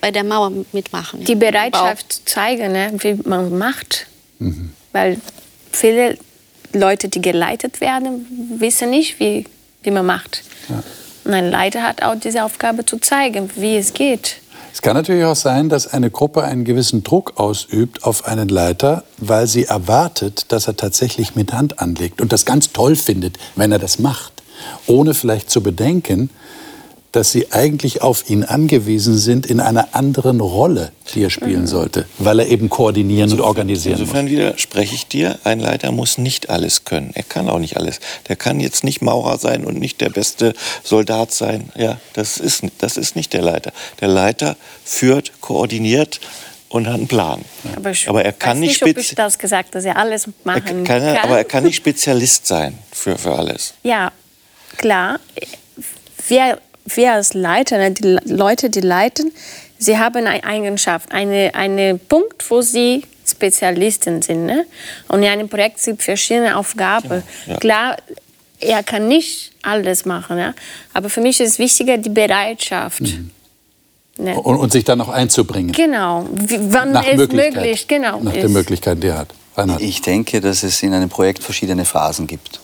bei der Mauer mitmachen. Die Bereitschaft zeigen, ne, wie man macht. Mhm. Weil viele Leute, die geleitet werden, wissen nicht, wie, wie man macht. Ja. Und ein Leiter hat auch diese Aufgabe zu zeigen, wie es geht. Es kann natürlich auch sein, dass eine Gruppe einen gewissen Druck ausübt auf einen Leiter, weil sie erwartet, dass er tatsächlich mit Hand anlegt und das ganz toll findet, wenn er das macht, ohne vielleicht zu bedenken, dass sie eigentlich auf ihn angewiesen sind in einer anderen Rolle, die er spielen mhm. sollte, weil er eben koordinieren insofern, und organisieren insofern muss. Insofern widerspreche ich dir, ein Leiter muss nicht alles können. Er kann auch nicht alles. Der kann jetzt nicht Maurer sein und nicht der beste Soldat sein. Ja, das ist, das ist nicht der Leiter. Der Leiter führt, koordiniert, und hat einen Plan. Aber, ich aber er kann weiß nicht, nicht ob ich das gesagt, dass er alles er machen kann, kann. aber er kann nicht Spezialist sein für, für alles. Ja, klar. Wir, wir als Leiter, ne, die Leute, die leiten, sie haben eine Eigenschaft, einen eine Punkt, wo sie Spezialisten sind. Ne? Und in einem Projekt gibt es verschiedene Aufgaben. Ja, ja. Klar, er kann nicht alles machen, ne? aber für mich ist wichtiger die Bereitschaft. Mhm. Ne? Und, und sich dann auch einzubringen. Genau, wann Nach es möglich genau Nach ist. der Möglichkeit, die er hat. Reinhard. Ich denke, dass es in einem Projekt verschiedene Phasen gibt.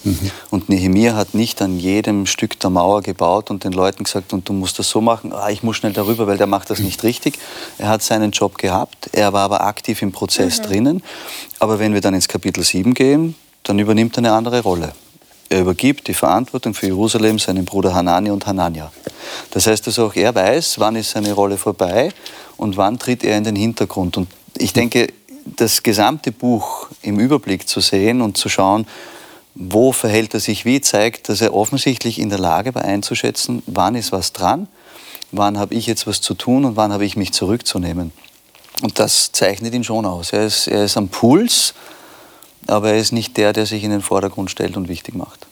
Und Nehemiah hat nicht an jedem Stück der Mauer gebaut und den Leuten gesagt, und du musst das so machen, ah, ich muss schnell darüber, weil der macht das nicht richtig. Er hat seinen Job gehabt, er war aber aktiv im Prozess drinnen. Aber wenn wir dann ins Kapitel 7 gehen, dann übernimmt er eine andere Rolle. Er übergibt die Verantwortung für Jerusalem seinem Bruder Hanani und Hanania. Das heißt also auch er weiß, wann ist seine Rolle vorbei und wann tritt er in den Hintergrund. Und ich denke, das gesamte Buch im Überblick zu sehen und zu schauen, wo verhält er sich wie, zeigt, dass er offensichtlich in der Lage war einzuschätzen, wann ist was dran, wann habe ich jetzt was zu tun und wann habe ich mich zurückzunehmen. Und das zeichnet ihn schon aus. Er ist, er ist am Puls, aber er ist nicht der, der sich in den Vordergrund stellt und wichtig macht.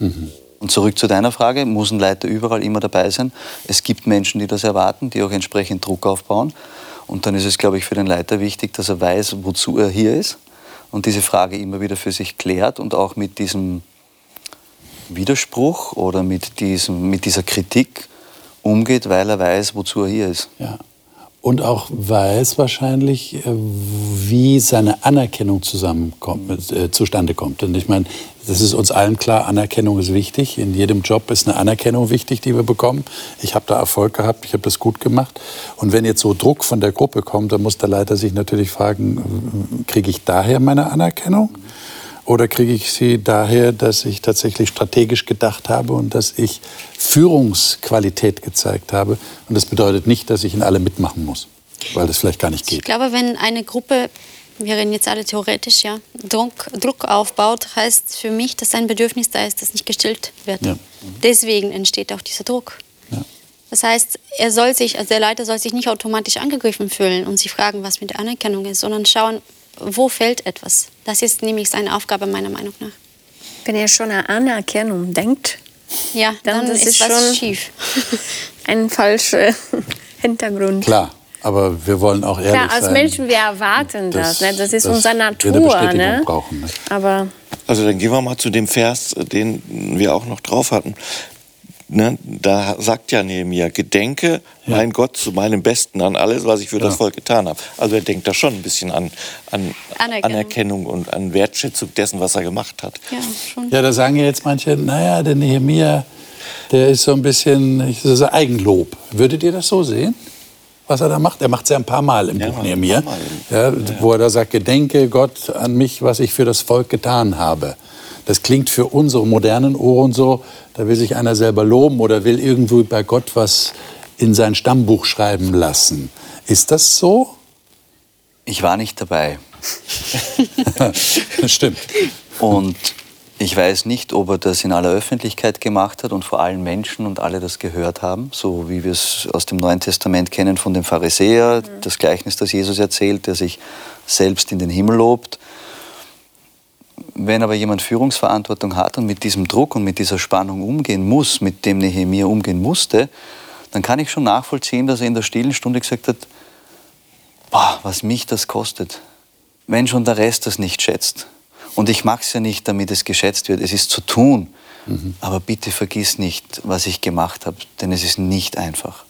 Und zurück zu deiner Frage, muss ein Leiter überall immer dabei sein? Es gibt Menschen, die das erwarten, die auch entsprechend Druck aufbauen. Und dann ist es, glaube ich, für den Leiter wichtig, dass er weiß, wozu er hier ist und diese Frage immer wieder für sich klärt und auch mit diesem Widerspruch oder mit, diesem, mit dieser Kritik umgeht, weil er weiß, wozu er hier ist. Ja. Und auch weiß wahrscheinlich, äh, wie seine Anerkennung zusammenkommt, äh, zustande kommt. Und ich meine, das ist uns allen klar, Anerkennung ist wichtig. In jedem Job ist eine Anerkennung wichtig, die wir bekommen. Ich habe da Erfolg gehabt, ich habe das gut gemacht. Und wenn jetzt so Druck von der Gruppe kommt, dann muss der Leiter sich natürlich fragen, kriege ich daher meine Anerkennung? Oder kriege ich sie daher, dass ich tatsächlich strategisch gedacht habe und dass ich Führungsqualität gezeigt habe? Und das bedeutet nicht, dass ich in alle mitmachen muss, weil das vielleicht gar nicht Ich geht. glaube, wenn eine Gruppe, wir reden jetzt alle theoretisch, ja, Druck, Druck aufbaut, heißt für mich, dass ein Bedürfnis da ist, das nicht gestillt wird. Ja. Deswegen entsteht auch dieser Druck. Das heißt, er soll sich, also der Leiter soll sich nicht automatisch angegriffen fühlen und sich fragen, was mit der Anerkennung ist, sondern schauen, wo fällt etwas. Das ist nämlich seine Aufgabe meiner Meinung nach. Wenn er schon an Anerkennung denkt, Ja, Dann dann, ist ist, schon- schief. ein falscher Hintergrund. Klar, aber wir wollen auch ehrlich Klar, als sein. Menschen, wir erwarten das. dass- ne? Das ist unsere wir eine Natur. Ne? brauchen, ne? Aber Also dann gehen wir mal zu dem Vers, den wir auch noch drauf hatten. Ne, da sagt ja Nehemiah, gedenke, mein Gott, zu meinem Besten an alles, was ich für das Ja. Volk getan habe. Also er denkt da schon ein bisschen an, an Anerkennung. Anerkennung und an Wertschätzung dessen, was er gemacht hat. Ja, schon. Ja, da sagen ja jetzt manche, naja, der Nehemia, der ist so ein bisschen, ich so sagen, Eigenlob. Würdet ihr das so sehen? Was er da macht? Er macht es ja ein paar Mal im Ja, Buch ein Nehemia, paar Mal. ja, wo er da sagt, gedenke Gott an mich, was ich für das Volk getan habe. Das klingt für unsere modernen Ohren so, da will sich einer selber loben oder will irgendwo bei Gott was in sein Stammbuch schreiben lassen. Ist das so? Ich war nicht dabei. Stimmt. Und ich weiß nicht, ob er das in aller Öffentlichkeit gemacht hat und vor allen Menschen und alle das gehört haben, so wie wir es aus dem Neuen Testament kennen von dem Pharisäer, das Gleichnis, das Jesus erzählt, der sich selbst in den Himmel lobt. Wenn aber jemand Führungsverantwortung hat und mit diesem Druck und mit dieser Spannung umgehen muss, mit dem Nehemiah umgehen musste, dann kann ich schon nachvollziehen, dass er in der stillen Stunde gesagt hat, boah, was mich das kostet, wenn schon der Rest das nicht schätzt. Und ich mache es ja nicht, damit es geschätzt wird. Es ist zu tun. Aber bitte vergiss nicht, was ich gemacht habe, denn es ist nicht einfach.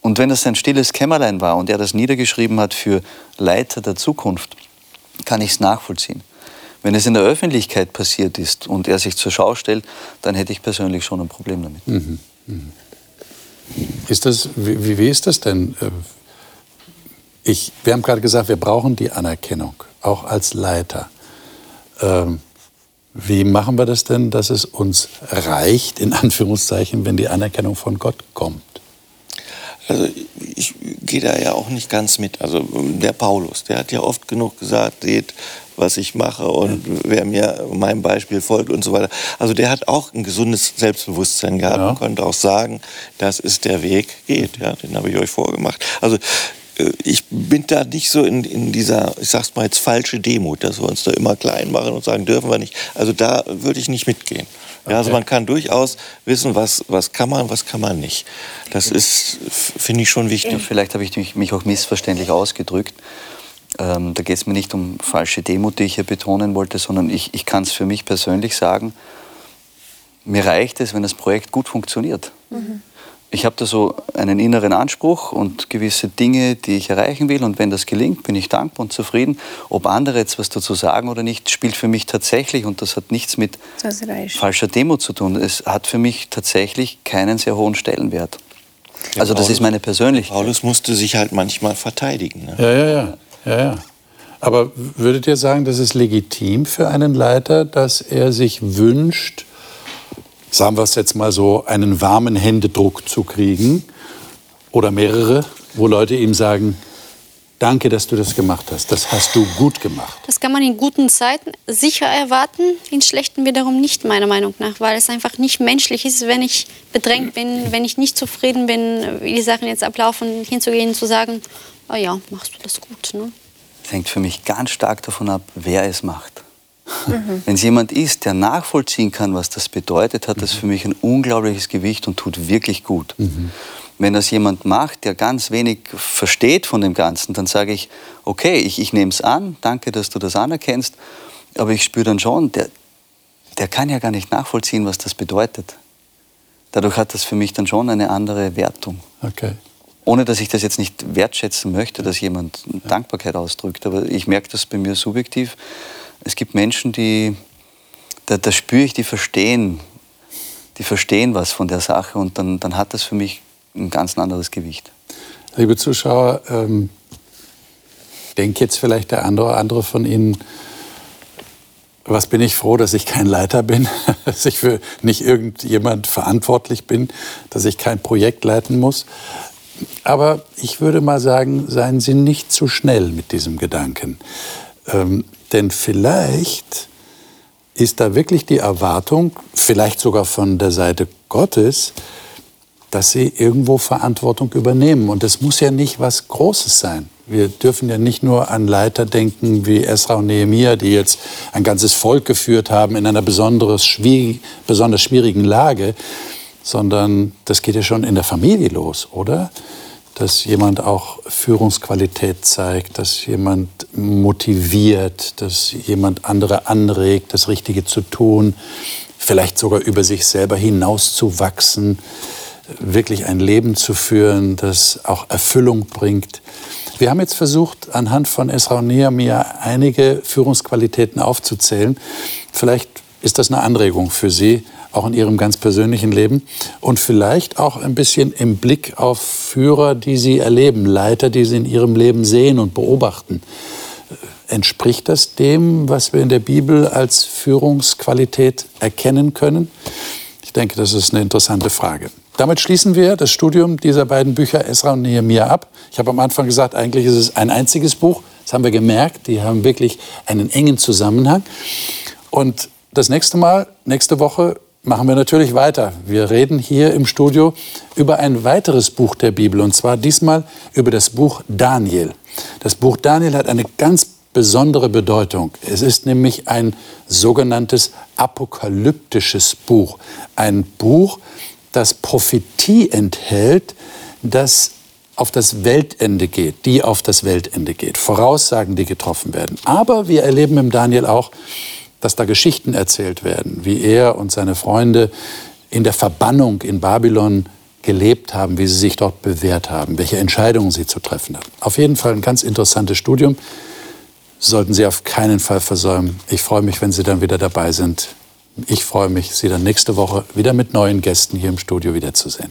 Und wenn das sein stilles Kämmerlein war und er das niedergeschrieben hat für Leiter der Zukunft, kann ich es nachvollziehen. Wenn es in der Öffentlichkeit passiert ist und er sich zur Schau stellt, dann hätte ich persönlich schon ein Problem damit. Ist das, wie, wie- wie ist das denn? Äh, Ich, wir haben gerade gesagt, wir brauchen die Anerkennung, auch als Leiter. Ähm, wie machen wir das denn, dass es uns reicht, in Anführungszeichen, wenn die Anerkennung von Gott kommt? Also ich gehe da ja auch nicht ganz mit. Also der Paulus, der hat ja oft genug gesagt, seht, was ich mache und wer mir meinem Beispiel folgt und so weiter. Also der hat auch ein gesundes Selbstbewusstsein gehabt Ja. und konnte auch sagen, das ist der Weg, geht. Ja, den habe ich euch vorgemacht. Also äh, ich bin da nicht so in, in dieser, ich sag's mal jetzt, falsche Demut, dass wir uns da immer klein machen und sagen, dürfen wir nicht. Also da würde ich nicht mitgehen. Ja, also man kann durchaus wissen, was, was kann man, was kann man nicht. Das ist, finde ich, schon wichtig. Ja, vielleicht habe ich mich, auch missverständlich ausgedrückt. Ähm, da geht es mir nicht um falsche Demut, die ich hier betonen wollte, sondern ich, ich kann es für mich persönlich sagen, mir reicht es, wenn das Projekt gut funktioniert. Mhm ich habe da so einen inneren Anspruch und gewisse Dinge, die ich erreichen will. Und wenn das gelingt, bin ich dankbar und zufrieden. Ob andere jetzt was dazu sagen oder nicht, spielt für mich tatsächlich, und das hat nichts mit falscher Demo zu tun, es hat für mich tatsächlich keinen sehr hohen Stellenwert. Ja, also das Paulus, ist meine persönliche. Paulus musste sich halt manchmal verteidigen. Ne? Ja, ja, ja, ja, ja. Aber würdet ihr sagen, das ist legitim für einen Leiter, dass er sich wünscht, sagen wir es jetzt mal so, einen warmen Händedruck zu kriegen oder mehrere, wo Leute ihm sagen, danke, dass du das gemacht hast, das hast du gut gemacht. Das kann man in guten Zeiten sicher erwarten, in schlechten wiederum nicht, meiner Meinung nach, weil es einfach nicht menschlich ist, wenn ich bedrängt bin, wenn ich nicht zufrieden bin, wie die Sachen jetzt ablaufen, hinzugehen zu sagen, oh ja, machst du das gut. Ne? Das hängt für mich ganz stark davon ab, wer es macht. Mhm. Wenn es jemand ist, der nachvollziehen kann, was das bedeutet, hat das für mich ein unglaubliches Gewicht und tut wirklich gut. Mhm. Wenn das jemand macht, der ganz wenig versteht von dem Ganzen, dann sage ich, okay, ich, ich nehme es an, danke, dass du das anerkennst, aber ich spüre dann schon, der, der kann ja gar nicht nachvollziehen, was das bedeutet. Dadurch hat das für mich dann schon eine andere Wertung. Okay. Ohne dass ich das jetzt nicht wertschätzen möchte, dass jemand Dankbarkeit ausdrückt, aber ich merke das bei mir subjektiv es gibt Menschen, die, da, da spüre ich, die verstehen, die verstehen was von der Sache und dann, dann hat das für mich ein ganz anderes Gewicht. Liebe Zuschauer, ähm, denkt jetzt vielleicht der andere, oder andere von Ihnen, was bin ich froh, dass ich kein Leiter bin, dass ich für nicht irgendjemand verantwortlich bin, dass ich kein Projekt leiten muss. Aber ich würde mal sagen, seien Sie nicht zu schnell mit diesem Gedanken. Ähm, denn vielleicht ist da wirklich die Erwartung, vielleicht sogar von der Seite Gottes, dass sie irgendwo Verantwortung übernehmen. Und das muss ja nicht was Großes sein. Wir dürfen ja nicht nur an Leiter denken wie Esra und Nehemiah, die jetzt ein ganzes Volk geführt haben in einer besonders schwierigen Lage, sondern das geht ja schon in der Familie los, oder? dass jemand auch Führungsqualität zeigt, dass jemand motiviert, dass jemand andere anregt, das Richtige zu tun, vielleicht sogar über sich selber hinauszuwachsen, wirklich ein Leben zu führen, das auch Erfüllung bringt. Wir haben jetzt versucht, anhand von Esra und Nehemiah einige Führungsqualitäten aufzuzählen. Vielleicht ist das eine Anregung für Sie, auch in ihrem ganz persönlichen Leben und vielleicht auch ein bisschen im Blick auf Führer, die sie erleben, Leiter, die sie in ihrem Leben sehen und beobachten. Entspricht das dem, was wir in der Bibel als Führungsqualität erkennen können? Ich denke, das ist eine interessante Frage. Damit schließen wir das Studium dieser beiden Bücher Esra und Nehemiah ab. Ich habe am Anfang gesagt, eigentlich ist es ein einziges Buch. Das haben wir gemerkt. Die haben wirklich einen engen Zusammenhang. Und das nächste Mal, nächste Woche, machen wir natürlich weiter. Wir reden hier im Studio über ein weiteres Buch der Bibel, und zwar diesmal über das Buch Daniel. Das Buch Daniel hat eine ganz besondere Bedeutung. Es ist nämlich ein sogenanntes apokalyptisches Buch. Ein Buch, das Prophetie enthält, das auf das Weltende geht, die auf das Weltende geht, Voraussagen, die getroffen werden. Aber wir erleben im Daniel auch, dass da Geschichten erzählt werden, wie er und seine Freunde in der Verbannung in Babylon gelebt haben, wie sie sich dort bewährt haben, welche Entscheidungen sie zu treffen haben. Auf jeden Fall ein ganz interessantes Studium. Sollten Sie auf keinen Fall versäumen. Ich freue mich, wenn Sie dann wieder dabei sind. Ich freue mich, Sie dann nächste Woche wieder mit neuen Gästen hier im Studio wiederzusehen.